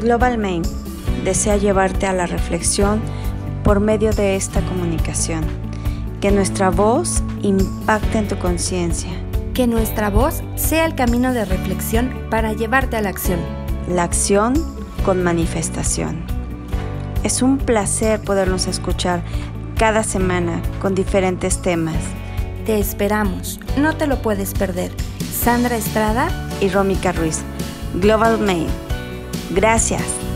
Global Main desea llevarte a la reflexión por medio de esta comunicación. Que nuestra voz impacte en tu conciencia. Que nuestra voz sea el camino de reflexión para llevarte a la acción. La acción con manifestación. Es un placer podernos escuchar cada semana con diferentes temas. Te esperamos, no te lo puedes perder. Sandra Estrada y Rómica Ruiz. Global Mail. Gracias.